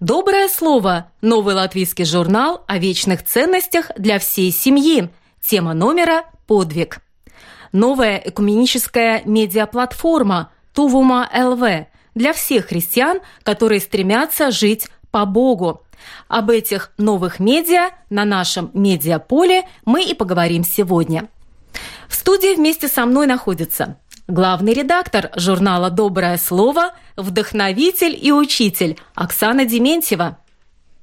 Доброе слово. Новый латвийский журнал о вечных ценностях для всей семьи. Тема номера «Подвиг». Новая экуменическая медиаплатформа Тувума ЛВ для всех христиан, которые стремятся жить по Богу. Об этих новых медиа на нашем медиаполе мы и поговорим сегодня. В студии вместе со мной находится главный редактор журнала «Доброе слово», вдохновитель и учитель Оксана Дементьева.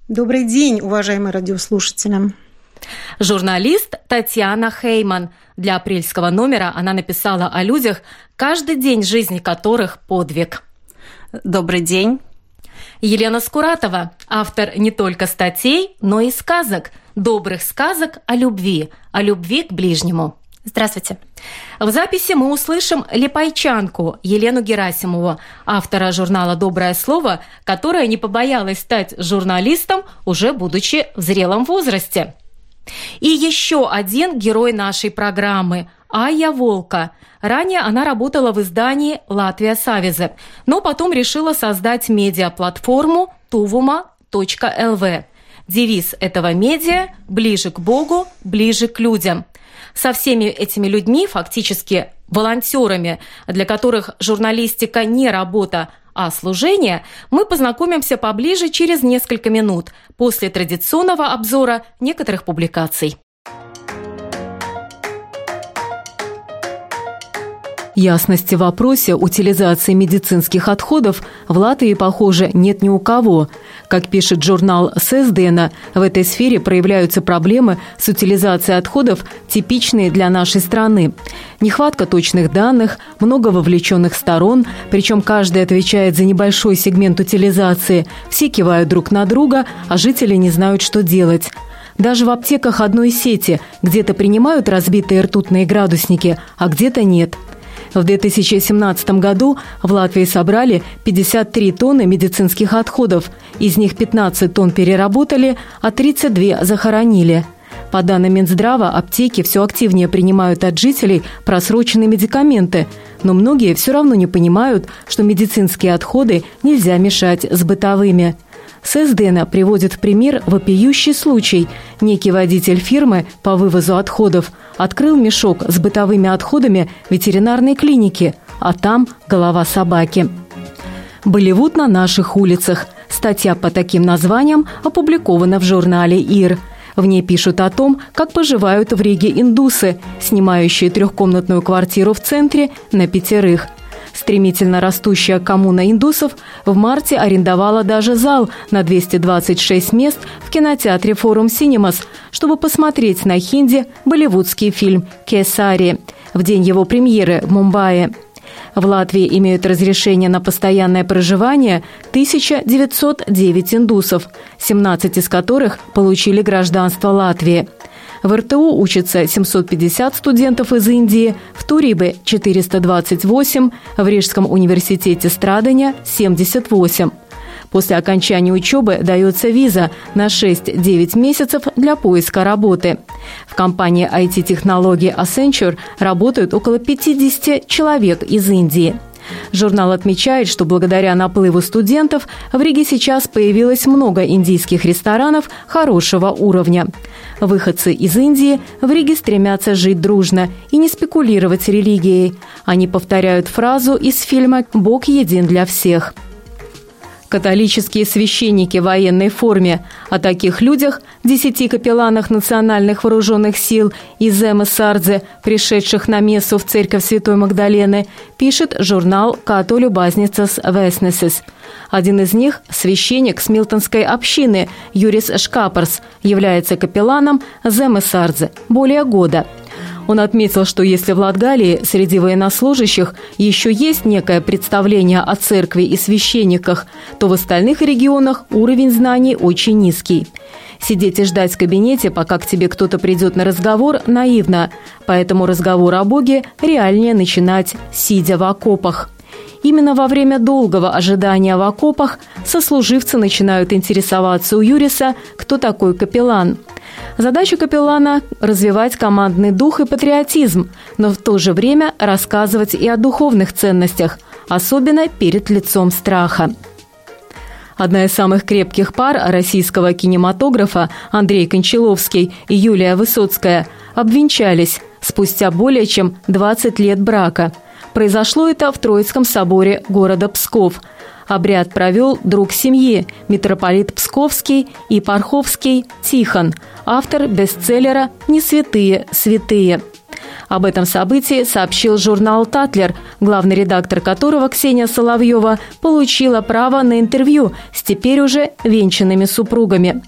Добрый день, уважаемые радиослушатели. Журналист Татьяна Хейман. Для апрельского номера она написала о людях, каждый день жизни которых подвиг. Добрый день. Елена Скуратова, автор не только статей, но и сказок, добрых сказок о любви, о любви к ближнему. Здравствуйте. В записи мы услышим липайчанку Елену Герасимову, автора журнала «Доброе слово», которая не побоялась стать журналистом, уже будучи в зрелом возрасте. И еще один герой нашей программы – Айя Волка. Ранее она работала в издании «Латвия Савизе», но потом решила создать медиаплатформу tuvuma.lv. Девиз этого медиа – «Ближе к Богу, ближе к людям» со всеми этими людьми, фактически волонтерами, для которых журналистика не работа, а служение, мы познакомимся поближе через несколько минут после традиционного обзора некоторых публикаций. Ясности в вопросе утилизации медицинских отходов в Латвии, похоже, нет ни у кого. Как пишет журнал Сездена, в этой сфере проявляются проблемы с утилизацией отходов, типичные для нашей страны. Нехватка точных данных, много вовлеченных сторон, причем каждый отвечает за небольшой сегмент утилизации. Все кивают друг на друга, а жители не знают, что делать. Даже в аптеках одной сети где-то принимают разбитые ртутные градусники, а где-то нет – в 2017 году в Латвии собрали 53 тонны медицинских отходов. Из них 15 тонн переработали, а 32 захоронили. По данным Минздрава, аптеки все активнее принимают от жителей просроченные медикаменты, но многие все равно не понимают, что медицинские отходы нельзя мешать с бытовыми – ССДН приводит в пример вопиющий случай. Некий водитель фирмы по вывозу отходов открыл мешок с бытовыми отходами ветеринарной клиники, а там голова собаки. Болливуд на наших улицах. Статья по таким названиям опубликована в журнале «Ир». В ней пишут о том, как поживают в Риге индусы, снимающие трехкомнатную квартиру в центре на пятерых – Стремительно растущая коммуна индусов в марте арендовала даже зал на 226 мест в кинотеатре «Форум Синемас», чтобы посмотреть на хинди болливудский фильм «Кесари» в день его премьеры в Мумбаи. В Латвии имеют разрешение на постоянное проживание 1909 индусов, 17 из которых получили гражданство Латвии. В РТУ учатся 750 студентов из Индии, в Турибе – 428, в Рижском университете Страдания – 78. После окончания учебы дается виза на 6-9 месяцев для поиска работы. В компании IT-технологий Accenture работают около 50 человек из Индии – Журнал отмечает, что благодаря наплыву студентов в Риге сейчас появилось много индийских ресторанов хорошего уровня. Выходцы из Индии в Риге стремятся жить дружно и не спекулировать религией. Они повторяют фразу из фильма «Бог един для всех». Католические священники в военной форме. О таких людях, десяти капелланах национальных вооруженных сил из Эмма пришедших на мессу в церковь Святой Магдалены, пишет журнал «Католю Базницас Веснесес». Один из них, священник с Милтонской общины Юрис Шкапарс, является капелланом Земы более года – он отметил, что если в Латгалии среди военнослужащих еще есть некое представление о церкви и священниках, то в остальных регионах уровень знаний очень низкий. Сидеть и ждать в кабинете, пока к тебе кто-то придет на разговор, наивно, поэтому разговор о Боге реальнее начинать, сидя в окопах. Именно во время долгого ожидания в окопах сослуживцы начинают интересоваться у Юриса, кто такой капеллан. Задача капеллана – развивать командный дух и патриотизм, но в то же время рассказывать и о духовных ценностях, особенно перед лицом страха. Одна из самых крепких пар российского кинематографа Андрей Кончаловский и Юлия Высоцкая обвенчались спустя более чем 20 лет брака. Произошло это в Троицком соборе города Псков. Обряд провел друг семьи, митрополит Псковский и Парховский Тихон, автор бестселлера «Не святые, святые». Об этом событии сообщил журнал «Татлер», главный редактор которого Ксения Соловьева получила право на интервью с теперь уже венчанными супругами.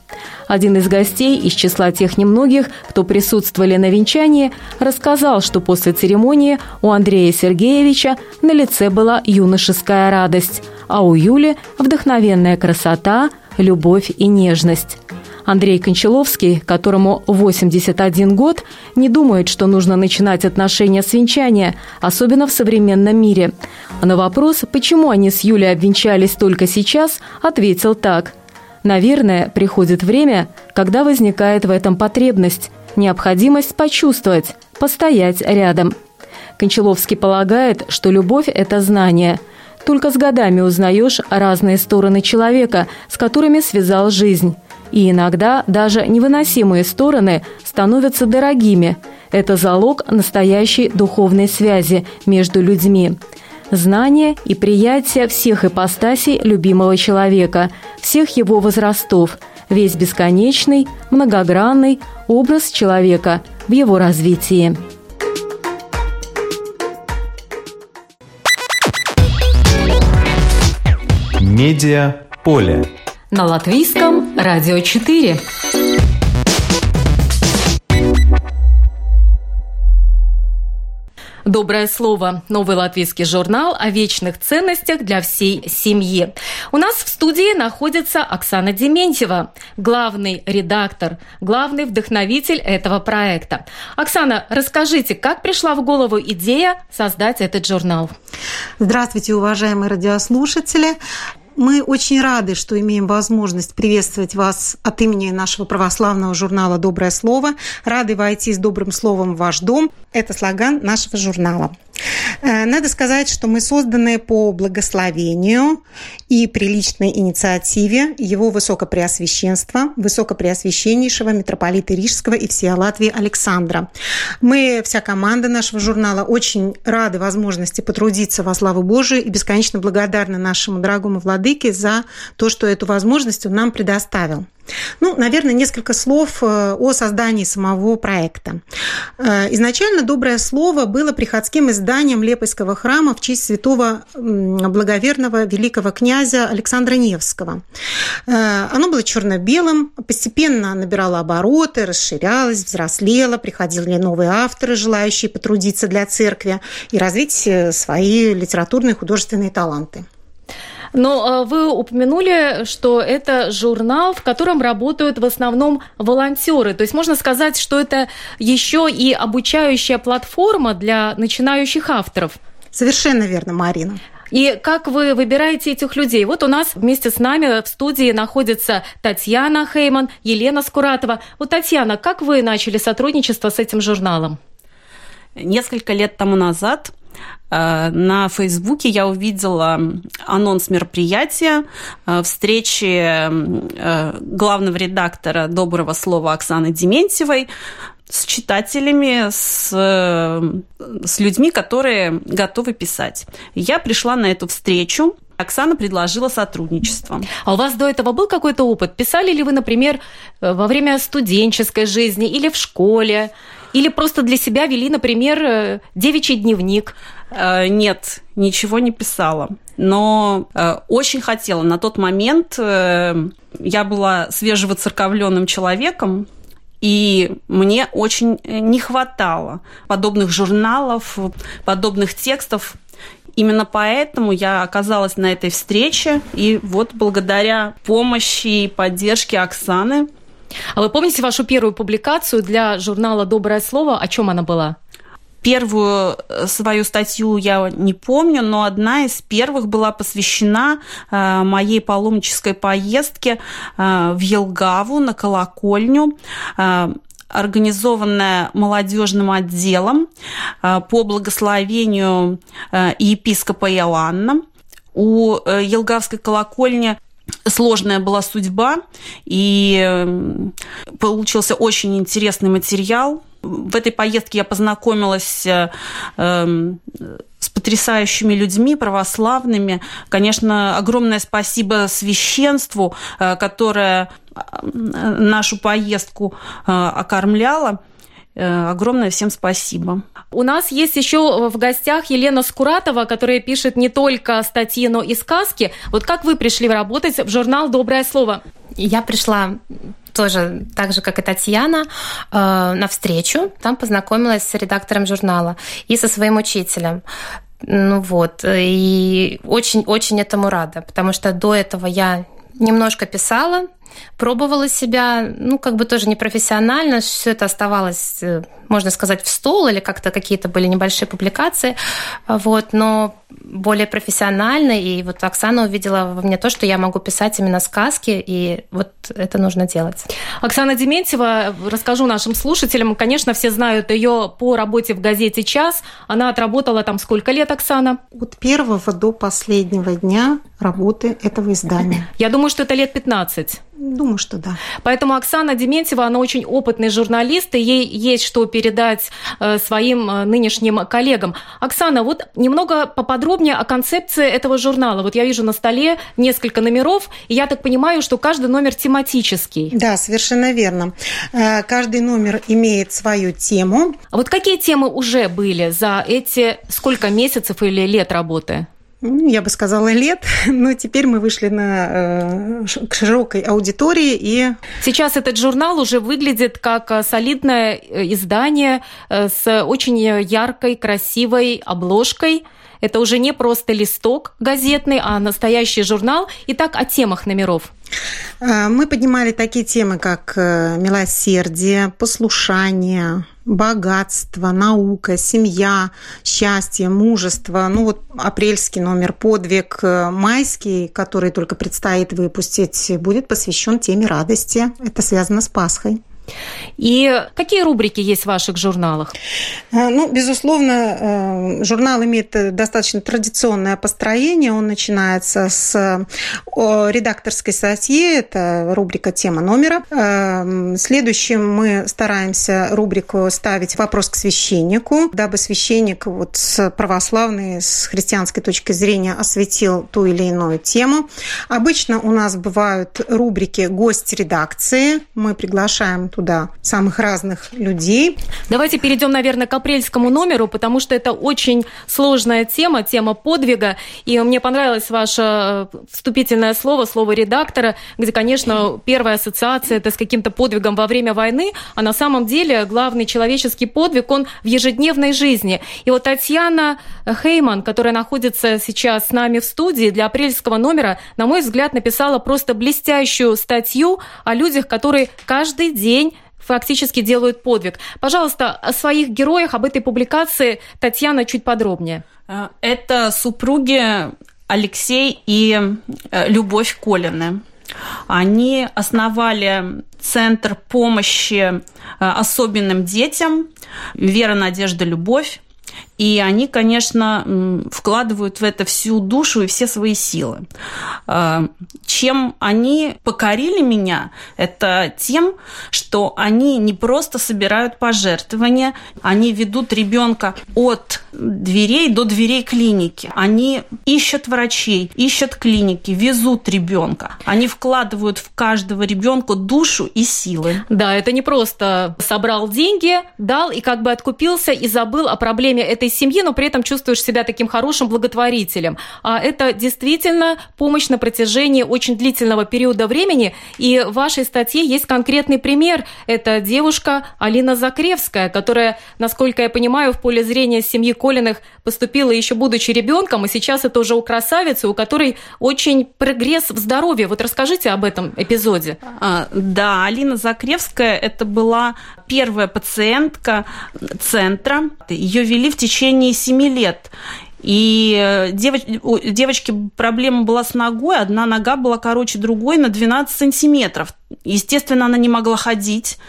Один из гостей из числа тех немногих, кто присутствовали на венчании, рассказал, что после церемонии у Андрея Сергеевича на лице была юношеская радость, а у Юли – вдохновенная красота, любовь и нежность. Андрей Кончаловский, которому 81 год, не думает, что нужно начинать отношения с венчания, особенно в современном мире. На вопрос, почему они с Юлей обвенчались только сейчас, ответил так. «Наверное, приходит время, когда возникает в этом потребность, необходимость почувствовать, постоять рядом». Кончаловский полагает, что любовь – это знание. Только с годами узнаешь разные стороны человека, с которыми связал жизнь – и иногда даже невыносимые стороны становятся дорогими. Это залог настоящей духовной связи между людьми. Знание и приятие всех ипостасей любимого человека, всех его возрастов, весь бесконечный, многогранный образ человека в его развитии. Медиа поле на латвийском радио 4. Доброе слово. Новый латвийский журнал о вечных ценностях для всей семьи. У нас в студии находится Оксана Дементьева, главный редактор, главный вдохновитель этого проекта. Оксана, расскажите, как пришла в голову идея создать этот журнал? Здравствуйте, уважаемые радиослушатели. Мы очень рады, что имеем возможность приветствовать вас от имени нашего православного журнала «Доброе слово». Рады войти с добрым словом в ваш дом. Это слоган нашего журнала. Э, надо сказать, что мы созданы по благословению и приличной инициативе его высокопреосвященства, высокопреосвященнейшего митрополита Рижского и всея Латвии Александра. Мы, вся команда нашего журнала, очень рады возможности потрудиться во славу Божию и бесконечно благодарны нашему дорогому владыке за то, что эту возможность он нам предоставил. Ну, наверное, несколько слов э, о создании самого проекта. Э, изначально «Доброе слово» было приходским изданием Лепойского храма в честь святого благоверного великого князя Александра Невского. Э, оно было черно-белым, постепенно набирало обороты, расширялось, взрослело, приходили новые авторы, желающие потрудиться для церкви и развить свои литературные и художественные таланты. Но э, вы упомянули, что это журнал, в котором работают в основном волонтеры. То есть можно сказать, что это еще и обучающая платформа для начинающих авторов. Совершенно верно, Марина. И как вы выбираете этих людей? Вот у нас вместе с нами в студии находится Татьяна Хейман, Елена Скуратова. Вот, Татьяна, как вы начали сотрудничество с этим журналом? Несколько лет тому назад на Фейсбуке я увидела анонс мероприятия, э, встречи э, главного редактора «Доброго слова» Оксаны Дементьевой с читателями, с, с людьми, которые готовы писать. Я пришла на эту встречу, Оксана предложила сотрудничество. А у вас до этого был какой-то опыт? Писали ли вы, например, во время студенческой жизни или в школе? Или просто для себя вели, например, девичий дневник? Э, нет, ничего не писала. Но э, очень хотела. На тот момент э, я была свежевоцерковленным человеком, и мне очень не хватало подобных журналов, подобных текстов. Именно поэтому я оказалась на этой встрече, и вот благодаря помощи и поддержке Оксаны А вы помните вашу первую публикацию для журнала «Доброе слово»? О чем она была? Первую э, свою статью я не помню, но одна из первых была посвящена э, моей паломнической поездке э, в Елгаву на колокольню организованная молодежным отделом по благословению епископа Иоанна. У Елгавской колокольни сложная была судьба, и получился очень интересный материал. В этой поездке я познакомилась э, эм, с потрясающими людьми, православными. Конечно, огромное спасибо священству, э, которое э, нашу поездку окормляло. Огромное всем спасибо. У нас есть еще в гостях Елена Скуратова, которая пишет не только статьи, но и сказки. Вот как вы пришли работать в журнал «Доброе слово»? Я пришла тоже так же, как и Татьяна, э, на встречу. Там познакомилась с редактором журнала и со своим учителем. Ну вот, и очень-очень этому рада, потому что до этого я немножко писала, пробовала себя, ну, как бы тоже непрофессионально, все это оставалось, э, можно сказать, в стол или как-то какие-то были небольшие публикации, вот, но более профессионально, и вот Оксана увидела во мне то, что я могу писать именно сказки, и вот это нужно делать. Оксана Дементьева, расскажу нашим слушателям, конечно, все знают ее по работе в газете «Час», она отработала там сколько лет, Оксана? От первого до последнего дня работы этого издания. Я думаю, что это лет 15. Думаю, что да. Поэтому Оксана Дементьева, она очень опытный журналист, и ей есть что передать э, своим э, нынешним коллегам. Оксана, вот немного поподробнее о концепции этого журнала. Вот я вижу на столе несколько номеров, и я так понимаю, что каждый номер тематический. Да, совершенно верно. Э, каждый номер имеет свою тему. А вот какие темы уже были за эти сколько месяцев или лет работы? Я бы сказала, лет, но теперь мы вышли на, э, к широкой аудитории и... Сейчас этот журнал уже выглядит как э, солидное э, издание с очень яркой, красивой обложкой. Это уже не просто листок газетный, а настоящий журнал. Итак, о темах номеров. Мы поднимали такие темы, как милосердие, послушание, богатство, наука, семья, счастье, мужество. Ну вот апрельский номер подвиг, э, майский, который только предстоит выпустить, будет посвящен теме радости. Это связано с Пасхой. И какие рубрики есть в ваших журналах? Э, ну, безусловно, э, журнал имеет достаточно традиционное построение. Он начинается с редакторской статьи, это рубрика «Тема номера». Э, следующим мы стараемся рубрику ставить «Вопрос к священнику», дабы священник вот с православной, с христианской точки зрения осветил ту или иную тему. Обычно у нас бывают рубрики «Гость редакции». Мы приглашаем туда самых разных людей. Давайте перейдем, наверное, к апрельскому номеру, потому что это очень сложная тема, тема подвига. И мне понравилось ваше э, вступительное слово, слово редактора, где, конечно, первая ассоциация это с каким-то подвигом во время войны, а на самом деле главный человеческий подвиг, он в ежедневной жизни. И вот Татьяна Хейман, которая находится сейчас с нами в студии для апрельского номера, на мой взгляд, написала просто блестящую статью о людях, которые каждый день фактически делают подвиг. Пожалуйста, о своих героях, об этой публикации Татьяна чуть подробнее. Э, это супруги Алексей и э, Любовь Колины. Они основали Центр помощи э, особенным детям «Вера, надежда, любовь». И они, конечно, вкладывают в это всю душу и все свои силы. А, чем они покорили меня, это тем, что они не просто собирают пожертвования, они ведут ребенка от дверей до дверей клиники. Они ищут врачей, ищут клиники, везут ребенка. Они вкладывают в каждого ребенка душу и силы. Да, это не просто собрал деньги, дал и как бы откупился и забыл о проблеме этой своей семьи, но при этом чувствуешь себя таким хорошим благотворителем. А это действительно помощь на протяжении очень длительного периода времени. И в вашей статье есть конкретный пример. Это девушка Алина Закревская, которая, насколько я понимаю, в поле зрения семьи Колиных поступила еще будучи ребенком, и сейчас это уже у красавицы, у которой очень прогресс в здоровье. Вот расскажите об этом эпизоде. А, да, Алина Закревская это была первая пациентка центра. Ее вели в течение семи лет. И э, девоч, у девочки проблема была с ногой, одна нога была короче другой на 12 сантиметров. Естественно, она не могла ходить.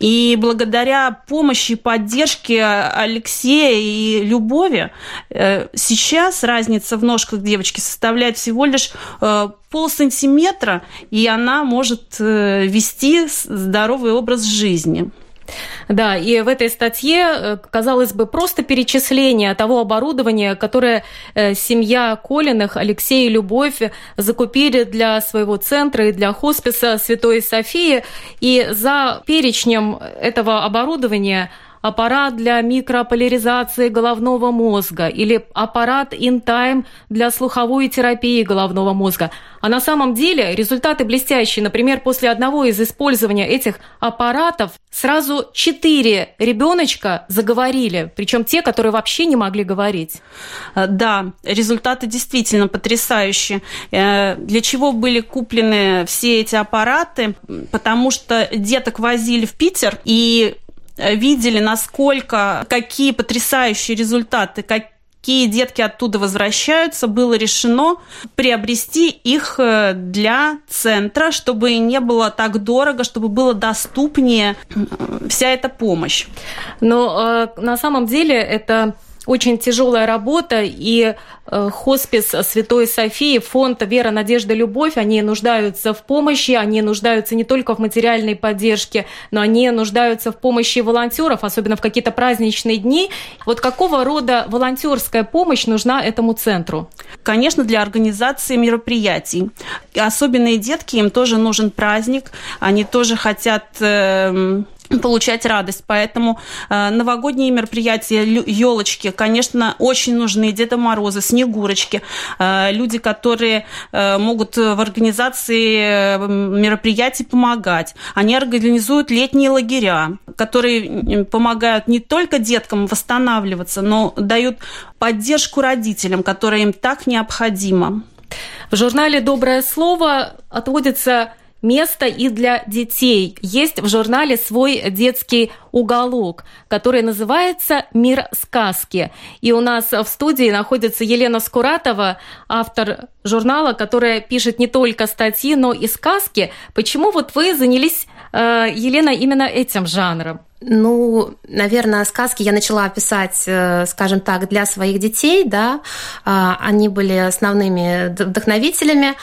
И благодаря помощи и поддержке Алексея и Любови э, сейчас разница в ножках девочки составляет всего лишь э, пол сантиметра, и она может вести здоровый образ жизни. Да, и в этой статье, э, казалось бы, просто перечисление того оборудования, которое э, семья Колиных, Алексей и Любовь закупили для своего центра и для хосписа Святой Софии. И за перечнем этого оборудования аппарат для микрополяризации головного мозга или аппарат InTime для слуховой терапии головного мозга. А на самом деле результаты блестящие. Например, после одного из использования этих аппаратов сразу четыре ребеночка заговорили, причем те, которые вообще не могли говорить. Э, да, результаты действительно потрясающие. Э, для чего были куплены все эти аппараты? Потому что деток возили в Питер, и видели, насколько, какие потрясающие результаты, какие детки оттуда возвращаются, было решено приобрести их э, для центра, чтобы не было так дорого, чтобы было доступнее э, вся эта помощь. Но на самом деле это очень тяжелая работа, и э, хоспис Святой Софии, фонд «Вера, надежда, любовь», они нуждаются в помощи, они нуждаются не только в материальной поддержке, но они нуждаются в помощи волонтеров, особенно в какие-то праздничные дни. Вот какого рода волонтерская помощь нужна этому центру? Конечно, для организации мероприятий. Особенные детки, им тоже нужен праздник, они тоже хотят э, получать радость. Поэтому э, новогодние мероприятия, елочки, конечно, очень нужны. Деда Морозы, Снегурочки, э, люди, которые э, могут в организации э, мероприятий помогать. Они организуют летние лагеря, которые помогают не только деткам восстанавливаться, но дают поддержку родителям, которая им так необходима. В журнале «Доброе слово» отводится место и для детей. Есть в журнале свой детский уголок, который называется «Мир сказки». И у нас в студии находится Елена Скуратова, автор журнала, которая пишет не только статьи, но и сказки. Почему вот вы занялись, э, Елена, именно этим жанром? Ну, наверное, сказки я начала писать, э, скажем так, для своих детей, да. А, они были основными вдохновителями.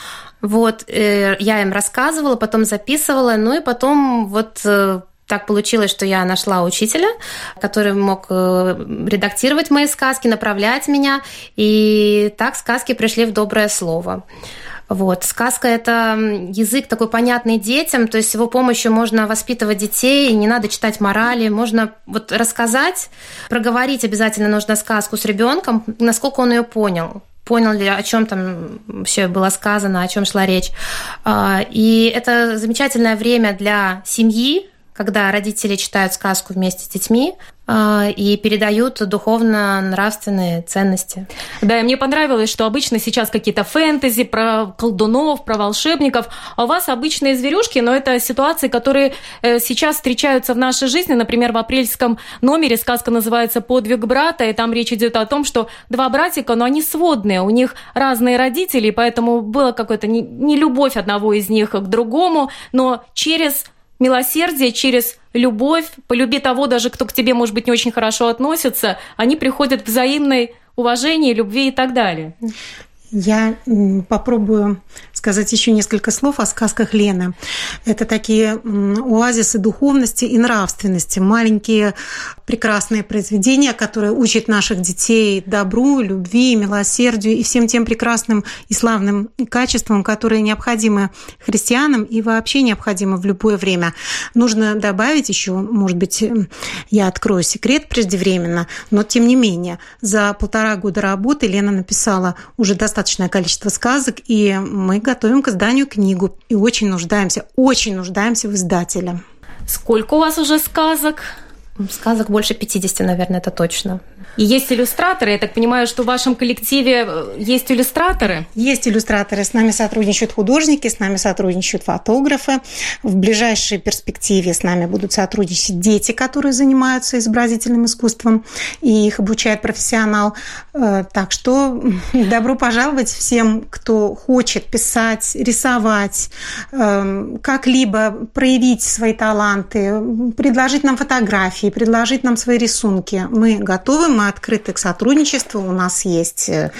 Вот, э, я им рассказывала, потом записывала, ну и потом вот э, так получилось, что я нашла учителя, который мог э, редактировать мои сказки, направлять меня, и так сказки пришли в доброе слово. Вот. Сказка – это язык такой понятный детям, то есть с его помощью можно воспитывать детей, не надо читать морали, можно вот рассказать, проговорить обязательно нужно сказку с ребенком, насколько он ее понял понял ли, о чем там все было сказано, о чем шла речь. А, и это замечательное время для семьи, когда родители читают сказку вместе с детьми, и передают духовно-нравственные ценности. Да, и мне понравилось, что обычно сейчас какие-то фэнтези про колдунов, про волшебников, а у вас обычные зверюшки, но это ситуации, которые э, сейчас встречаются в нашей жизни. Например, в апрельском номере сказка называется «Подвиг брата», и там речь идет о том, что два братика, но они сводные, у них разные родители, поэтому было какое-то не, не любовь одного из них к другому, но через милосердие, через любовь, полюби того даже, кто к тебе, может быть, не очень хорошо относится, они приходят к взаимной уважению, любви и так далее. Я попробую сказать еще несколько слов о сказках Лены. Это такие оазисы духовности и нравственности, маленькие прекрасные произведения, которые учат наших детей добру, любви, милосердию и всем тем прекрасным и славным качествам, которые необходимы христианам и вообще необходимы в любое время. Нужно добавить еще, может быть, я открою секрет преждевременно, но тем не менее, за полтора года работы Лена написала уже достаточное количество сказок, и мы готовим к изданию книгу и очень нуждаемся, очень нуждаемся в издателе. Сколько у вас уже сказок? Сказок больше 50, наверное, это точно. И есть иллюстраторы. Я так понимаю, что в вашем коллективе э, есть иллюстраторы? Есть иллюстраторы. С нами сотрудничают художники, с нами сотрудничают фотографы. В ближайшей перспективе с нами будут сотрудничать дети, которые занимаются изобразительным искусством, и их обучает профессионал. Э, так что добро пожаловать всем, кто хочет писать, рисовать, эм, как-либо проявить свои таланты, предложить нам фотографии, предложить нам свои рисунки. Мы готовы, мы открыты к сотрудничеству. У нас есть э,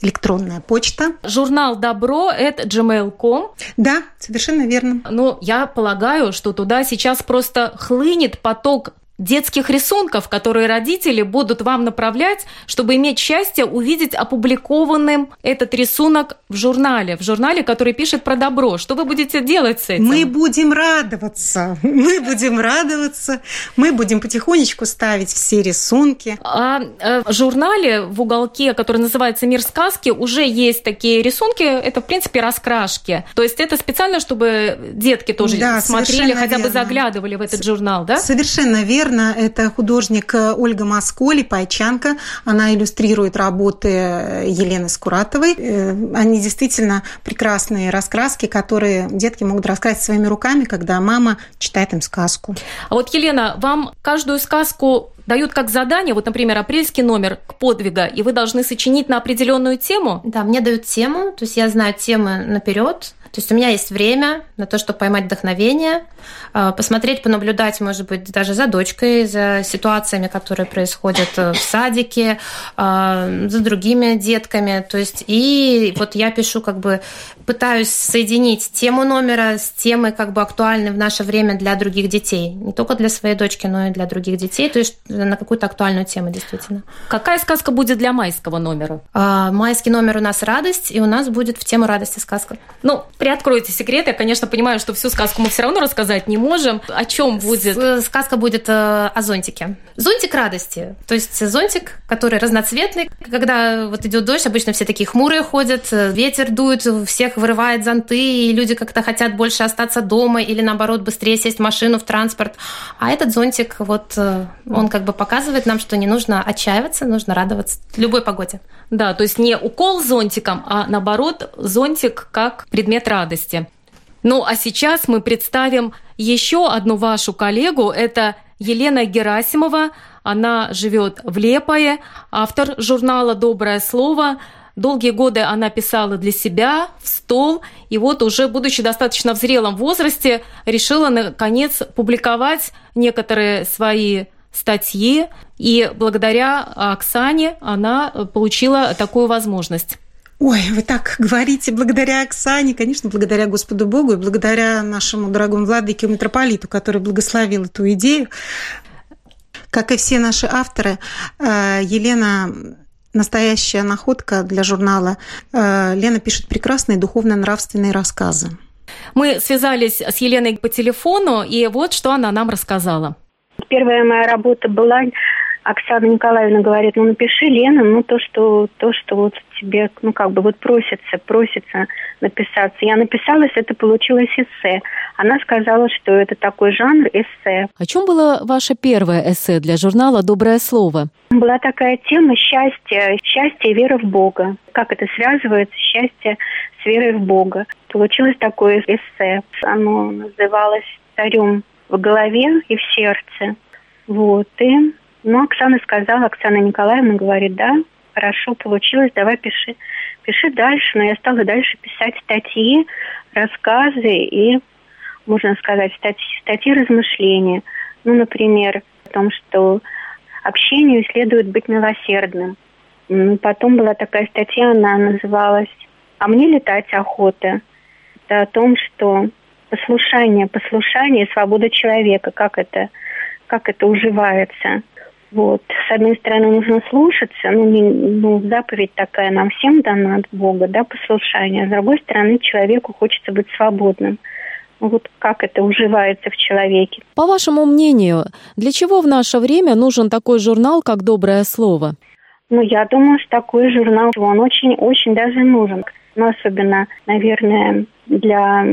электронная почта. Журнал «Добро» — это gmail.com. Да, совершенно верно. Ну, я полагаю, что туда сейчас просто хлынет поток детских рисунков, которые родители будут вам направлять, чтобы иметь счастье увидеть опубликованным этот рисунок в журнале, в журнале, который пишет про добро. Что вы будете делать с этим? Мы будем радоваться, мы будем радоваться, мы будем потихонечку ставить все рисунки. А, а в журнале в уголке, который называется «Мир сказки», уже есть такие рисунки, это, в принципе, раскрашки. То есть это специально, чтобы детки тоже да, смотрели, хотя верно. бы заглядывали в этот журнал, да? Совершенно верно верно, это художник э, Ольга Москоли, пайчанка. Она иллюстрирует работы э, Елены Скуратовой. Э, они действительно прекрасные раскраски, которые детки могут раскрасить своими руками, когда мама читает им сказку. А вот, Елена, вам каждую сказку дают как задание, вот, например, апрельский номер к подвига, и вы должны сочинить на определенную тему? Да, мне дают тему, то есть я знаю темы наперед, то есть у меня есть время на то, чтобы поймать вдохновение, а, посмотреть, понаблюдать, может быть, даже за дочкой, за ситуациями, которые происходят э, в садике, а, за другими детками. То есть и вот я пишу как бы пытаюсь соединить тему номера с темой как бы актуальной в наше время для других детей. Не только для своей дочки, но и для других детей. То есть на какую-то актуальную тему, действительно. Какая сказка будет для майского номера? А, майский номер у нас «Радость», и у нас будет в тему радости сказка. Ну, приоткройте секрет. Я, конечно, понимаю, что всю сказку мы все равно рассказать не можем. О чем будет? Э, сказка будет э, о зонтике. Зонтик радости. То есть зонтик, который разноцветный. Когда вот идет дождь, обычно все такие хмурые ходят, э, ветер дует, всех вырывает зонты, и люди как-то хотят больше остаться дома или наоборот быстрее сесть в машину, в транспорт. А этот зонтик, вот он как бы показывает нам, что не нужно отчаиваться, нужно радоваться любой погоде. Да, то есть не укол зонтиком, а наоборот зонтик как предмет радости. Ну а сейчас мы представим еще одну вашу коллегу. Это Елена Герасимова. Она живет в Лепое, автор журнала «Доброе слово». Долгие годы она писала для себя, в стол, и вот уже, будучи достаточно в зрелом возрасте, решила, наконец, публиковать некоторые свои статьи, и благодаря Оксане она получила такую возможность. Ой, вы так говорите благодаря Оксане, конечно, благодаря Господу Богу и благодаря нашему дорогому владыке митрополиту, который благословил эту идею. Как и все наши авторы, э, Елена настоящая находка для журнала. Э, Лена пишет прекрасные духовно-нравственные рассказы. Мы связались с Еленой по телефону, и вот что она нам рассказала. Первая моя работа была Оксана Николаевна говорит, ну напиши, Лена, ну то, что, то, что вот тебе, ну как бы вот просится, просится написаться. Я написалась, это получилось эссе. Она сказала, что это такой жанр эссе. О чем было ваше первое эссе для журнала «Доброе слово»? Была такая тема счастья, счастье и вера в Бога. Как это связывается, счастье с верой в Бога. Получилось такое эссе. Оно называлось «Царем в голове и в сердце». Вот, и ну, Оксана сказала, Оксана Николаевна говорит, да, хорошо получилось, давай пиши. Пиши дальше, но я стала дальше писать статьи, рассказы и, можно сказать, статьи, статьи размышления. Ну, например, о том, что общению следует быть милосердным. Потом была такая статья, она называлась «А мне летать охота». это о том, что послушание, послушание, свобода человека, как это, как это уживается. Вот. С одной стороны, нужно слушаться, ну, не, ну, заповедь такая нам всем дана от Бога, да, послушание. С другой стороны, человеку хочется быть свободным. Вот как это уживается в человеке. По вашему мнению, для чего в наше время нужен такой журнал, как «Доброе слово»? Ну, я думаю, что такой журнал, он очень-очень даже нужен. Ну, особенно, наверное, для,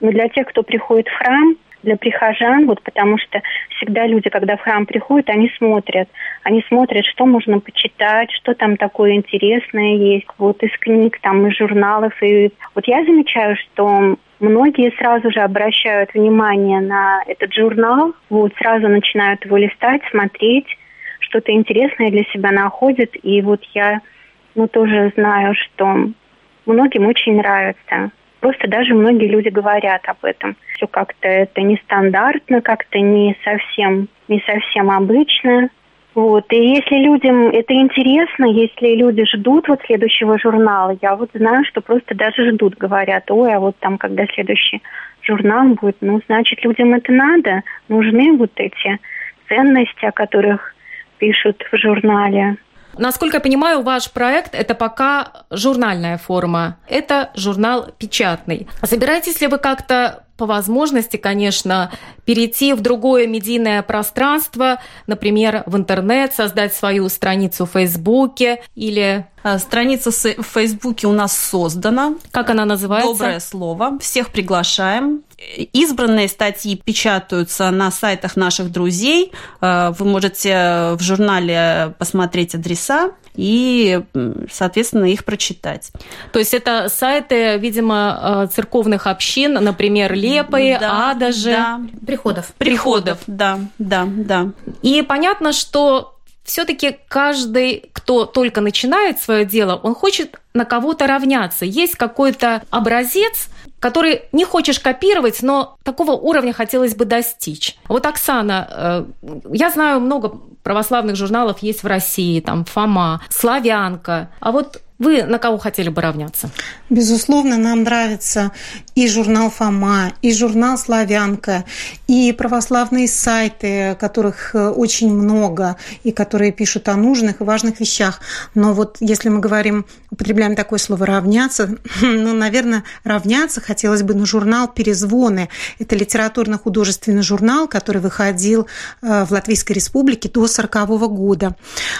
ну, для тех, кто приходит в храм, для прихожан, вот потому что всегда люди, когда в храм приходят, они смотрят. Они смотрят, что можно почитать, что там такое интересное есть, вот из книг, там, из журналов. И вот я замечаю, что многие сразу же обращают внимание на этот журнал, вот сразу начинают его листать, смотреть, что-то интересное для себя находят. И вот я ну, тоже знаю, что многим очень нравится. Просто даже многие люди говорят об этом. Все как-то это нестандартно, как-то не совсем, не совсем обычно. Вот. И если людям это интересно, если люди ждут вот следующего журнала, я вот знаю, что просто даже ждут, говорят, ой, а вот там, когда следующий журнал будет, ну, значит, людям это надо, нужны вот эти ценности, о которых пишут в журнале. Насколько я понимаю, ваш проект – это пока журнальная форма. Это журнал печатный. Собираетесь ли вы как-то по возможности, конечно, перейти в другое медийное пространство, например, в интернет, создать свою страницу в Фейсбуке или... А, страница в Фейсбуке у нас создана. Как она называется? Доброе слово. Всех приглашаем. Избранные статьи печатаются на сайтах наших друзей. А, вы можете в журнале посмотреть адреса и, соответственно, их прочитать. То есть это сайты, видимо, э, церковных общин, например, Лепы, да, Адажи. Да. Приходов. Приходов, да, да, да. И понятно, что все-таки каждый, кто только начинает свое дело, он хочет на кого-то равняться. Есть какой-то образец, который не хочешь копировать, но такого уровня хотелось бы достичь. Вот Оксана, э, я знаю много православных журналов есть в России, там Фома, Славянка. А вот вы на кого хотели бы равняться? Безусловно, нам нравится и журнал «Фома», и журнал «Славянка», и православные сайты, которых э, очень много, и которые пишут о нужных и важных вещах. Но вот если мы говорим, употребляем такое слово «равняться», ну, наверное, равняться хотелось бы на журнал «Перезвоны». Это литературно-художественный журнал, который выходил э, в Латвийской Республике до 1940 года.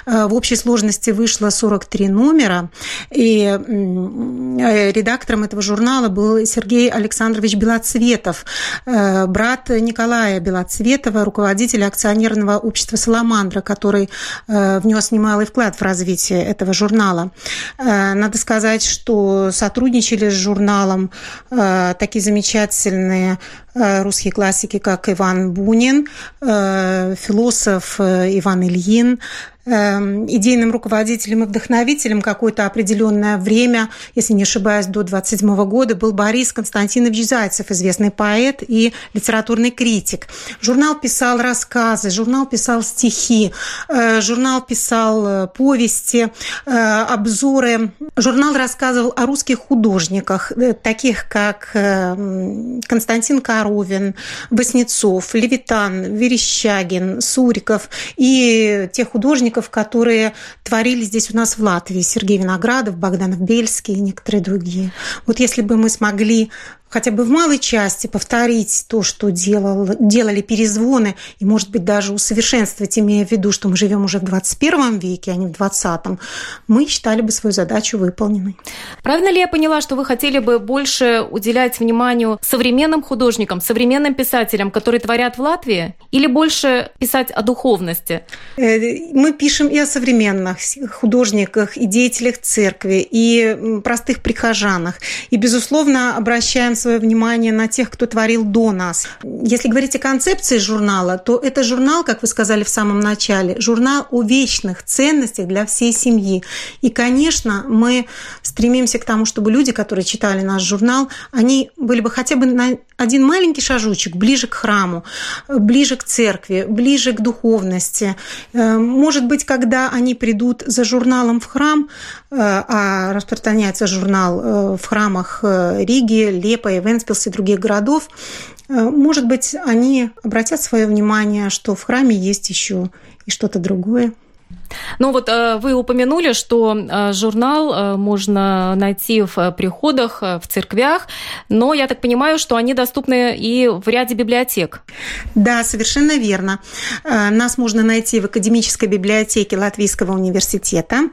Э, в общей сложности вышло 43 номера – и э, редактором этого журнала был Сергей Александрович Белоцветов, э, брат Николая Белоцветова, руководителя акционерного общества «Саламандра», который э, внес немалый вклад в развитие этого журнала. Надо сказать, что сотрудничали с журналом такие замечательные русские классики, как Иван Бунин, философ Иван Ильин, идейным руководителем и вдохновителем какое-то определенное время, если не ошибаюсь, до 27 года, был Борис Константинович Зайцев, известный поэт и литературный критик. Журнал писал рассказы, журнал писал стихи, э, журнал писал э, повести, э, обзоры. Журнал рассказывал о русских художниках, таких как Константин Коровин, Васнецов, Левитан, Верещагин, Суриков и тех художников, художников, которые творили здесь у нас в Латвии. Сергей Виноградов, Богданов Бельский и некоторые другие. Вот если бы мы смогли хотя бы в малой части повторить то, что делал, делали перезвоны, и, может быть, даже усовершенствовать, имея в виду, что мы живем уже в 21 веке, а не в 20, мы считали бы свою задачу выполненной. Правильно ли я поняла, что вы хотели бы больше уделять вниманию современным художникам, современным писателям, которые творят в Латвии, или больше писать о духовности? Э, мы пишем и о современных художниках, и деятелях церкви, и простых прихожанах, и, безусловно, обращаем свое внимание на тех, кто творил до нас. Если говорить о концепции журнала, то это журнал, как вы сказали в самом начале, журнал о вечных ценностях для всей семьи. И, конечно, мы стремимся к тому, чтобы люди, которые читали наш журнал, они были бы хотя бы на один маленький шажочек ближе к храму, ближе к церкви, ближе к духовности. Э, может быть, когда они придут за журналом в храм, э, а распространяется журнал э, в храмах Риги, Лепа, Днепра, и Венспилс, и других городов, э, может быть, они обратят свое внимание, что в храме есть еще и что-то другое. Ну вот э, вы упомянули, что э, журнал э, можно найти в приходах, в церквях, но я так понимаю, что они доступны и в ряде библиотек. Да, совершенно верно. Нас можно найти в академической библиотеке Латвийского университета.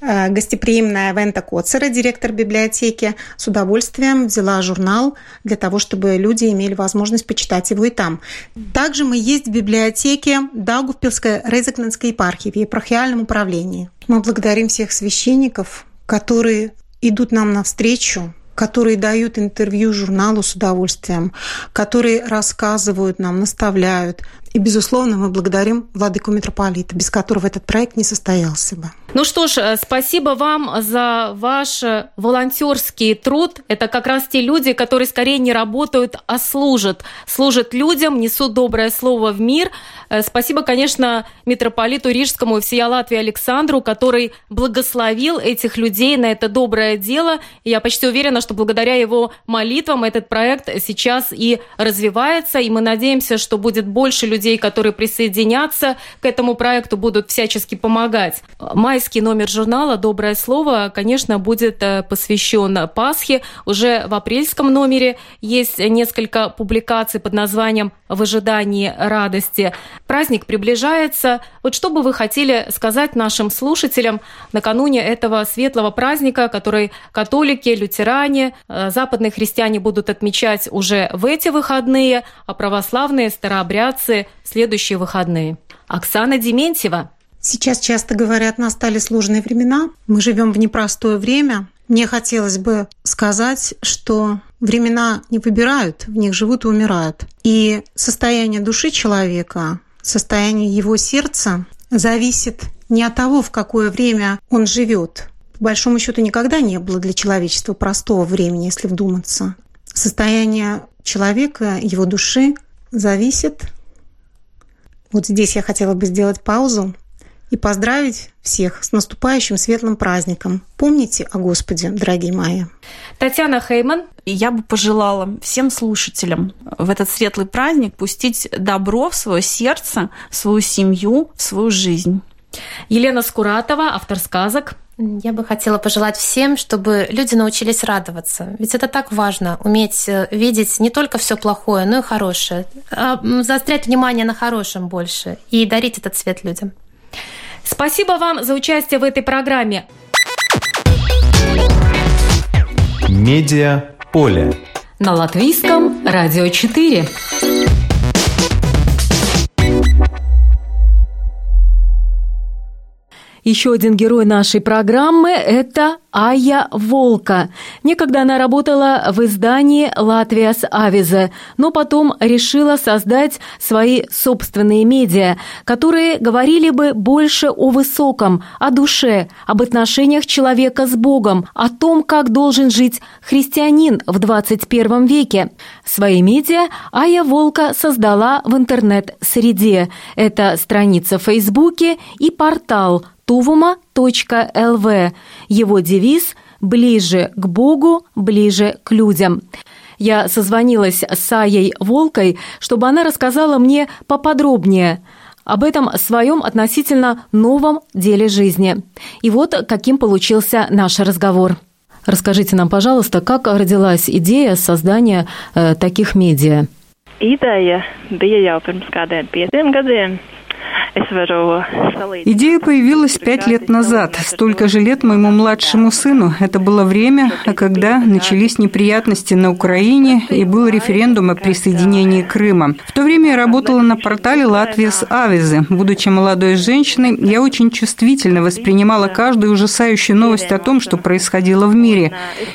Гостеприимная Вента Коцера, директор библиотеки, с удовольствием взяла журнал для того, чтобы люди имели возможность почитать его и там. Также мы есть в библиотеке Даугавпилской Резекненской епархии в епархиальном управлении. Мы благодарим всех священников, которые идут нам навстречу, которые дают интервью журналу с удовольствием, которые рассказывают нам, наставляют. И, безусловно, мы благодарим владыку митрополита, без которого этот проект не состоялся бы. Ну что ж, э, спасибо вам за ваш э, волонтерский труд. Это как раз те люди, которые скорее не работают, а служат. Служат людям, несут доброе слово в мир. Э, спасибо, конечно, митрополиту Рижскому и всея Латвии Александру, который благословил этих людей на это доброе дело. Я почти уверена, что благодаря его молитвам этот проект сейчас и развивается, и мы надеемся, что будет больше людей, людей, которые присоединятся к этому проекту, будут всячески помогать. Майский номер журнала «Доброе слово», конечно, будет э, посвящен Пасхе. Уже в апрельском номере есть несколько публикаций под названием «В ожидании радости». Праздник приближается. Вот что бы вы хотели сказать нашим слушателям накануне этого светлого праздника, который католики, лютеране, э, западные христиане будут отмечать уже в эти выходные, а православные старообрядцы следующие выходные. Оксана Дементьева. Сейчас часто говорят, настали сложные времена. Мы живем в непростое время. Мне хотелось бы сказать, что времена не выбирают, в них живут и умирают. И состояние души человека, состояние его сердца зависит не от того, в какое время он живет. По большому счету никогда не было для человечества простого времени, если вдуматься. Состояние человека, его души зависит вот здесь я хотела бы сделать паузу и поздравить всех с наступающим светлым праздником. Помните о Господе, дорогие мои. Татьяна Хейман. Я бы пожелала всем слушателям в этот светлый праздник пустить добро в свое сердце, в свою семью, в свою жизнь. Елена Скуратова, автор сказок. Я бы хотела пожелать всем, чтобы люди научились радоваться. Ведь это так важно, уметь э, видеть не только все плохое, но и хорошее. А заострять внимание на хорошем больше и дарить этот свет людям. Спасибо вам за участие в этой программе. Медиа поле. На латвийском радио 4. Еще один герой нашей программы – это Ая Волка. Некогда она работала в издании «Латвия с Авизе», но потом решила создать свои собственные медиа, которые говорили бы больше о высоком, о душе, об отношениях человека с Богом, о том, как должен жить христианин в 21 веке. Свои медиа Ая Волка создала в интернет-среде. Это страница в Фейсбуке и портал – tuvuma.lv. Его девиз «Ближе к Богу, ближе к людям». Я созвонилась с Аей Волкой, чтобы она рассказала мне поподробнее об этом своем относительно новом деле жизни. И вот каким получился наш разговор. Расскажите нам, пожалуйста, как родилась идея создания э, таких медиа? Идея bija jau pirms kādiem pieciem gadiem. Идея появилась пять лет назад, столько же лет моему младшему сыну. Это было время, когда начались неприятности на Украине и был референдум о присоединении Крыма. В то время я работала на портале «Латвия с Авизы». Будучи молодой женщиной, я очень чувствительно воспринимала каждую ужасающую новость о том, что происходило в мире.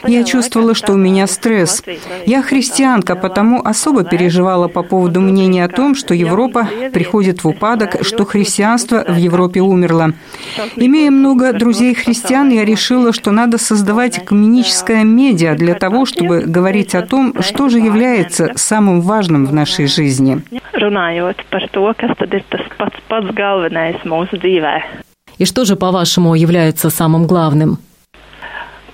Я чувствовала, что у меня стресс. Я христианка, потому особо переживала по поводу мнения о том, что Европа приходит в упадок, что христианство в Европе умерло. Имея много друзей-христиан, я решила, что надо создавать экуменическое медиа для того, чтобы говорить о том, что же является самым важным в нашей жизни. И что же, по-вашему, является самым главным?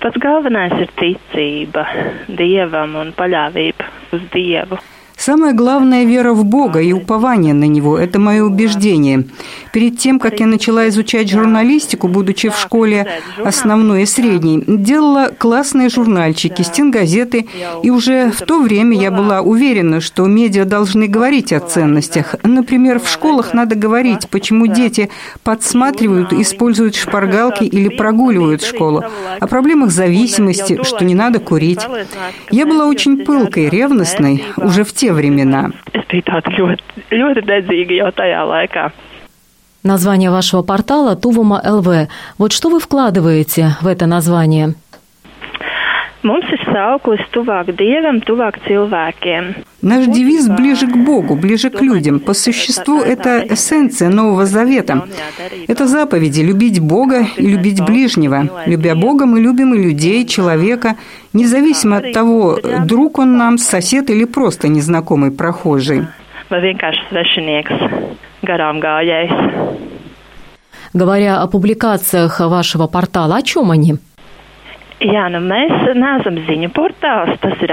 Pats galvenais ir ticība Dievam un paļāvība uz Dievu. Самое главное – вера в Бога и упование на Него. Это мое убеждение. Перед тем, как я начала изучать журналистику, будучи в школе основной и средней, делала классные журнальчики, стенгазеты, и уже в то время я была уверена, что медиа должны говорить о ценностях. Например, в школах надо говорить, почему дети подсматривают, используют шпаргалки или прогуливают школу, о проблемах зависимости, что не надо курить. Я была очень пылкой, ревностной уже в те те времена. Название вашего портала Тувума ЛВ. Вот что вы вкладываете в это название? Mums ir sauklis tuvāk dievam, tuvāk cilvēkiem. Наш девиз «ближе к Богу», «ближе к людям». По существу это эссенция Нового Завета. Это заповеди «любить Бога и любить ближнего». Любя Бога, мы любим и людей, человека, независимо от того, друг он нам, сосед или просто незнакомый прохожий. Говоря о публикациях вашего портала, о чем они? Jā, nu mēs neesam ziņu portāls, tas ir.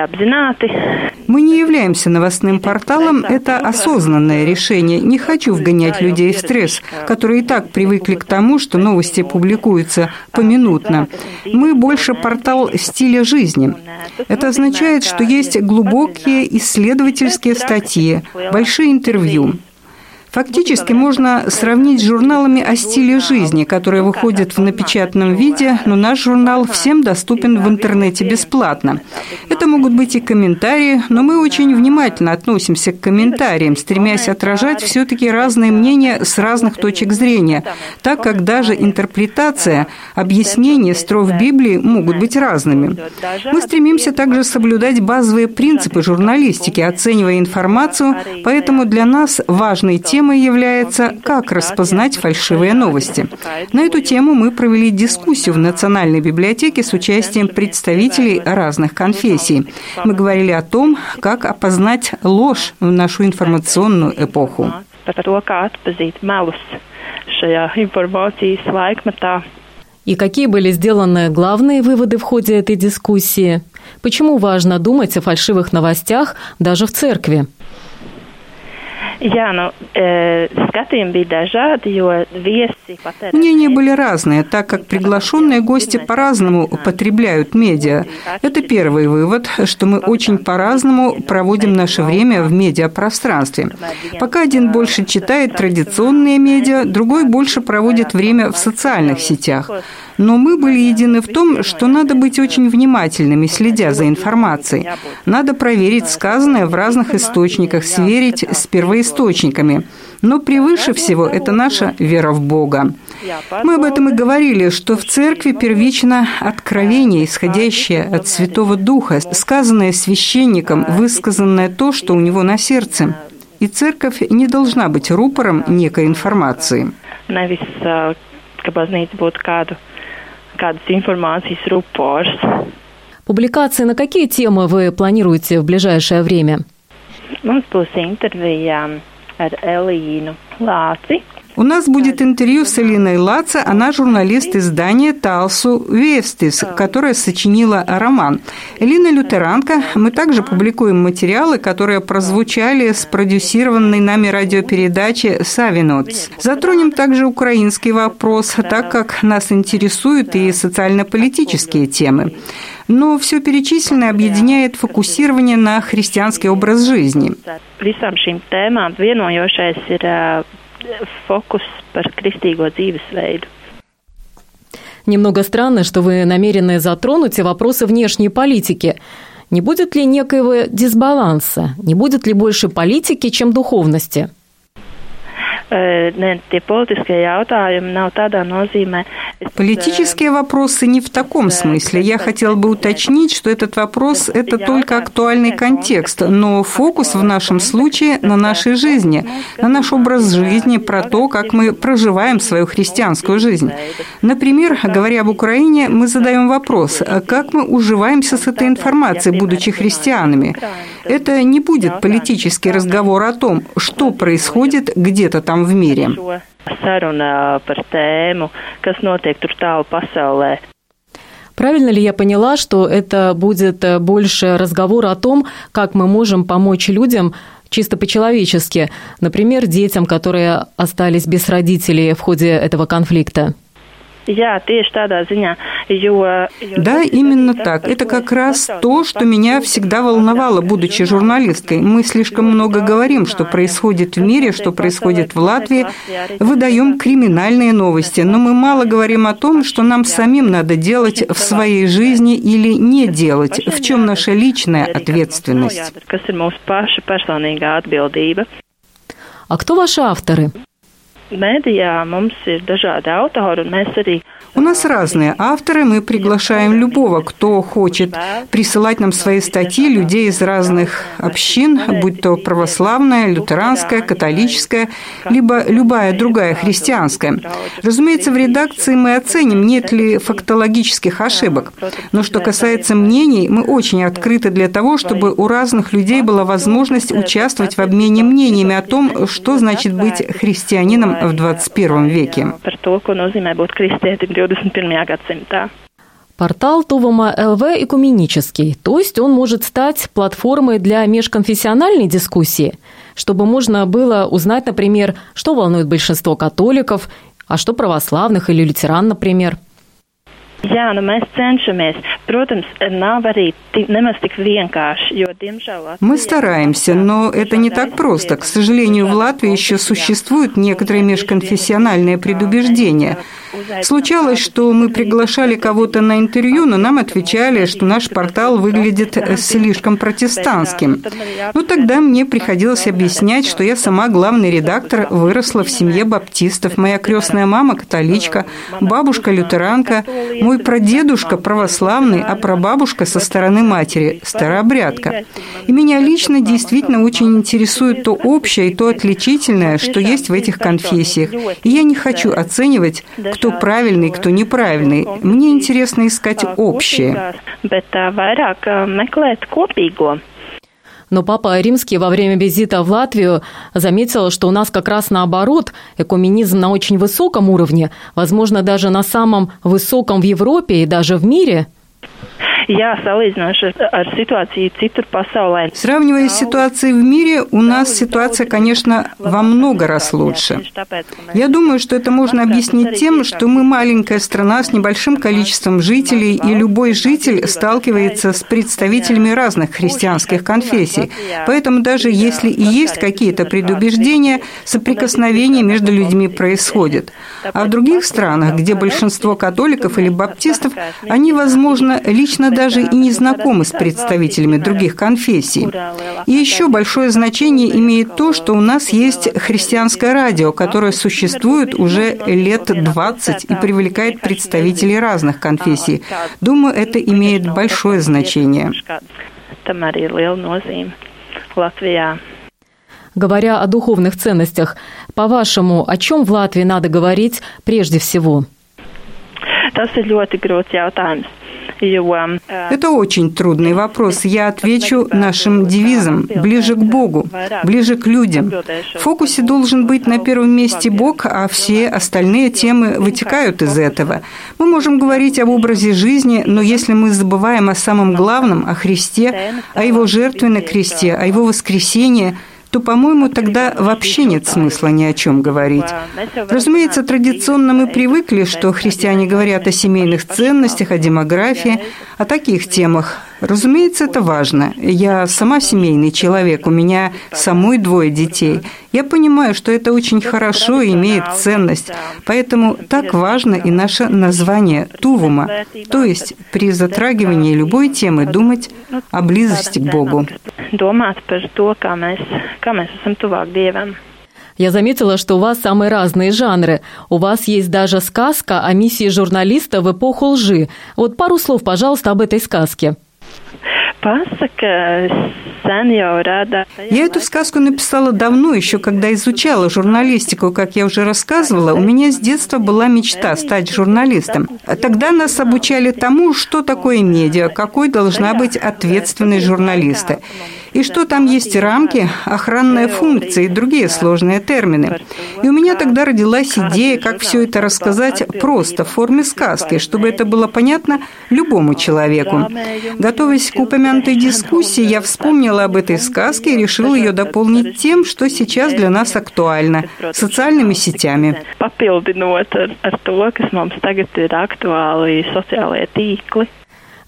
Мы не являемся новостным порталом, это осознанное решение. Не хочу вгонять людей в стресс, которые и так привыкли к тому, что новости публикуются поминутно. Мы больше портал стиля жизни. Это означает, что есть глубокие исследовательские статьи, большие интервью. Фактически можно сравнить с журналами о стиле жизни, которые выходят в напечатанном виде, но наш журнал всем доступен в интернете бесплатно. Это могут быть и комментарии, но мы очень внимательно относимся к комментариям, стремясь отражать все-таки разные мнения с разных точек зрения, так как даже интерпретация, объяснения строф Библии могут быть разными. Мы стремимся также соблюдать базовые принципы журналистики, оценивая информацию, поэтому для нас важной темой Темой является «Как распознать фальшивые новости?». На эту тему мы провели дискуссию в Национальной библиотеке с участием представителей разных конфессий. Мы говорили о том, как опознать ложь в нашу информационную эпоху. И какие были сделаны главные выводы в ходе этой дискуссии? Почему важно думать о фальшивых новостях даже в церкви? Jā, nu, skatījumi bija dažādi, jo viesi Мнения были разные, так как приглашенные гости по-разному потребляют медиа. Это первый вывод, что мы очень по-разному проводим наше время в медиапространстве. Пока один больше читает традиционные медиа, другой больше проводит время в социальных сетях. Но мы были едины в том, что надо быть очень внимательными, следя за информацией. Надо проверить сказанное в разных источниках, сверить с первоисточниками. Но превыше всего это наша вера в Бога. Мы об этом и говорили, что в церкви первично откровение, исходящее от Святого Духа, сказанное священником, высказанное то, что у него на сердце. И церковь не должна быть рупором некой информации. Nevis, ka baznīca būtu kādu kādas информации рупors. Публикации на какие темы вы планируете в ближайшее время? Mums būs intervija ar Elīnu Lāci, у нас будет интервью с Элиной Лаца, она журналист издания «Талсу Вестис», которая сочинила роман. Элина лютеранка. Мы также публикуем материалы, которые прозвучали с продюсированной нами радиопередачи «Савинотс». Затронем также украинский вопрос, так как нас интересуют и социально-политические темы. Но все перечисленное объединяет фокусирование на христианский образ жизни. Fokus par kristīgo dzīvesveidu. Немного странно, что вы намерены затронуть вопросы внешней политики. Не будет ли некоего дисбаланса? Не будет ли больше политики, чем духовности? Ne, tie politiskie jautājumi nav tādā nozīmē. Политические вопросы не в таком смысле. Я хотела бы уточнить, что этот вопрос – это только актуальный контекст, но фокус в нашем случае на нашей жизни, на наш образ жизни, про то, как мы проживаем свою христианскую жизнь. Например, говоря об Украине, мы задаем вопрос, как мы уживаемся с этой информацией, будучи христианами. Это не будет политический разговор о том, что происходит где-то там в мире. Правильно ли я поняла, что это будет э, больше разговор о том, как мы можем помочь людям чисто по-человечески, например, детям, которые остались без родителей в ходе этого конфликта? Ziņā, jo... Да, именно так. Это как раз то, что меня всегда волновало, будучи журналисткой. Мы слишком много говорим, что происходит в мире, что происходит в Латвии, выдаем криминальные новости, но мы мало говорим о том, что нам самим надо делать в своей жизни или не делать, в чем наша личная ответственность. А кто ваши авторы? Медиа у нас разные авторы, мы приглашаем любого, кто хочет присылать нам свои статьи, людей из разных общин, будь то православная, лютеранская, католическая, либо любая другая христианская. Разумеется, в редакции мы оценим, нет ли фактологических ошибок. Но что касается мнений, мы очень открыты для того, чтобы у разных людей была возможность участвовать в обмене мнениями о том, что значит быть христианином в 21 веке. 21. gadsimtā. Портал Тувама ЛВ экуменический, то есть он может стать платформой для межконфессиональной дискуссии, чтобы можно было узнать, например, что волнует большинство католиков, а что православных или лютеран, например – Jā, nu mēs cenšamies. Protams, nav arī nemaz tik vienkārši, jo, diemžēл... Мы стараемся, но это не так просто. К сожалению, в Латвии еще существуют некоторые межконфессиональные предубеждения. Случалось, что мы приглашали кого-то на интервью, но нам отвечали, что наш портал выглядит слишком протестантским. Ну, тогда мне приходилось объяснять, что я сама главный редактор, выросла в семье баптистов. Моя крестная мама католичка, бабушка лютеранка, мой мой прадедушка православный, а прабабушка со стороны матери старообрядка. И меня лично действительно очень интересует то общее и то отличительное, что есть в этих конфессиях. И я не хочу оценивать, кто правильный, кто неправильный. Мне интересно искать общее. Но Папа Римский во время визита в Латвию заметил, что у нас как раз наоборот, экуменизм на очень высоком уровне, возможно, даже на самом высоком в Европе и даже в мире – Jā, salīdzinoši ar citur pasaulē. Сравнивая с ситуацией в мире, у нас ситуация, конечно, во много раз лучше. Я думаю, что это можно объяснить тем, что мы маленькая страна с небольшим количеством жителей, и любой житель сталкивается с представителями разных христианских конфессий. Поэтому даже если и есть какие-то предубеждения, соприкосновения между людьми происходят. А в других странах, где большинство католиков или баптистов, они, возможно, лично даже и не знакомы с представителями других конфессий. И еще большое значение имеет то, что у нас есть христианское радио, которое существует уже лет 20 и привлекает представителей разных конфессий. Думаю, это имеет большое значение. Говоря о духовных ценностях, по-вашему, о чем в Латвии надо говорить прежде всего? Tas ir ļoti grūts jautājums. Это очень трудный вопрос. Я отвечу нашим девизом «ближе к Богу», «ближе к людям». В фокусе должен быть на первом месте Бог, а все остальные темы вытекают из этого. Мы можем говорить об образе жизни, но если мы забываем о самом главном, о Христе, о Его жертве на кресте, о Его воскресении – то, по-моему, тогда вообще нет смысла ни о чем говорить. Разумеется, традиционно мы привыкли, что христиане говорят о семейных ценностях, о демографии, о таких темах. Разумеется, это важно. Я сама семейный человек, у меня самой двое детей. Я понимаю, что это очень хорошо и имеет ценность. Поэтому так важно и наше название «Тувума», то есть при затрагивании любой темы думать о близости к Богу. Я заметила, что у вас самые разные жанры. У вас есть даже сказка о миссии журналиста в эпоху лжи. Вот пару слов, пожалуйста, об этой сказке. Я эту сказку написала давно, еще когда изучала журналистику. Как я уже рассказывала, у меня с детства была мечта стать журналистом. Тогда нас обучали тому, что такое медиа, какой должна быть ответственность журналиста. И что там есть рамки, охранная функция и другие сложные термины. И у меня тогда родилась идея, как все это рассказать просто, в форме сказки, чтобы это было понятно любому человеку. Готовясь к упомянутой дискуссии, я вспомнила об этой сказке и решила ее дополнить тем, что сейчас для нас актуально – социальными сетями.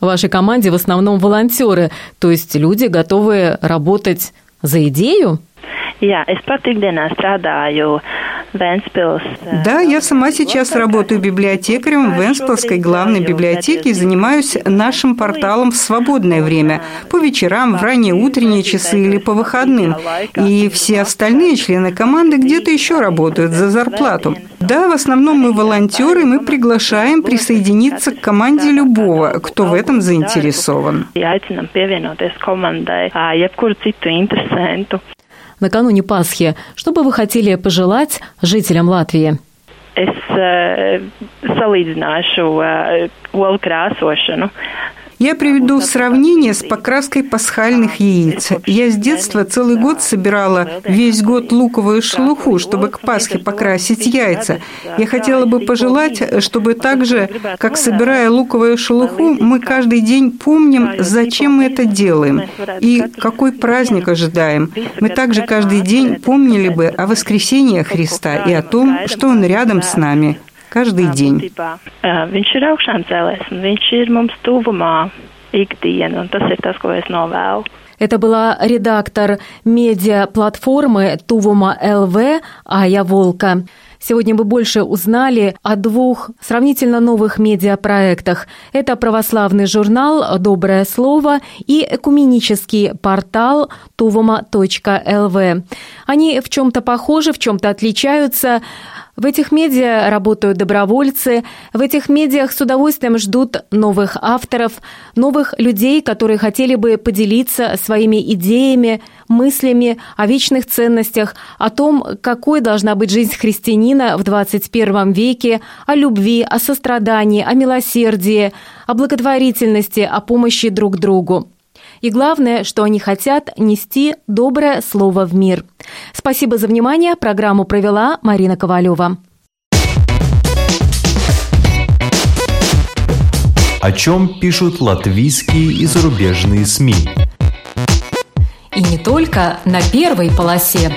В вашей команде в основном волонтеры, то есть люди, готовые работать за идею? Jā, es pat ikdienā strādāju да, я сама сейчас работаю библиотекарем в Венспилской главной библиотеке и занимаюсь нашим порталом в свободное время, по вечерам, в ранние утренние часы или по выходным. И все остальные члены команды где-то еще работают за зарплату. Да, в основном мы волонтеры, мы приглашаем присоединиться к команде любого, кто в этом заинтересован накануне Пасхи. Что бы вы хотели пожелать жителям Латвии? Es uh, salīdzināšu uh, olu krāsošanu я приведу сравнение с покраской пасхальных яиц. Я с детства целый год собирала весь год луковую шелуху, чтобы к Пасхе покрасить яйца. Я хотела бы пожелать, чтобы так же, как собирая луковую шелуху, мы каждый день помним, зачем мы это делаем и какой праздник ожидаем. Мы также каждый день помнили бы о воскресении Христа и о том, что Он рядом с нами каждый день. Viņš ir augšām cēlēs, un viņš ir mums tuvumā ikdienu, un tas ir tas, ko es novēlu. Это была редактор медиаплатформы Тувума ЛВ Ая Волка. Сегодня вы больше узнали о двух сравнительно новых медиапроектах. Это православный журнал «Доброе слово» и экуменический портал tuvuma.lv. Они в чем-то похожи, в чем-то отличаются. В этих медиа работают добровольцы, в этих медиах с удовольствием ждут новых авторов, новых людей, которые хотели бы поделиться своими идеями, мыслями о вечных ценностях, о том, какой должна быть жизнь христианина в 21 веке, о любви, о сострадании, о милосердии, о благотворительности, о помощи друг другу. И главное, что они хотят нести доброе слово в мир. Спасибо за внимание. Программу провела Марина Ковалева. О чем пишут латвийские и зарубежные СМИ? И не только на первой полосе.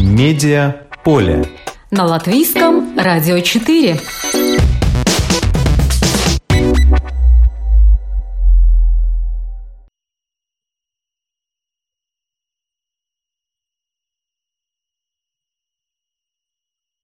Медиа поле. На латвийском радио 4.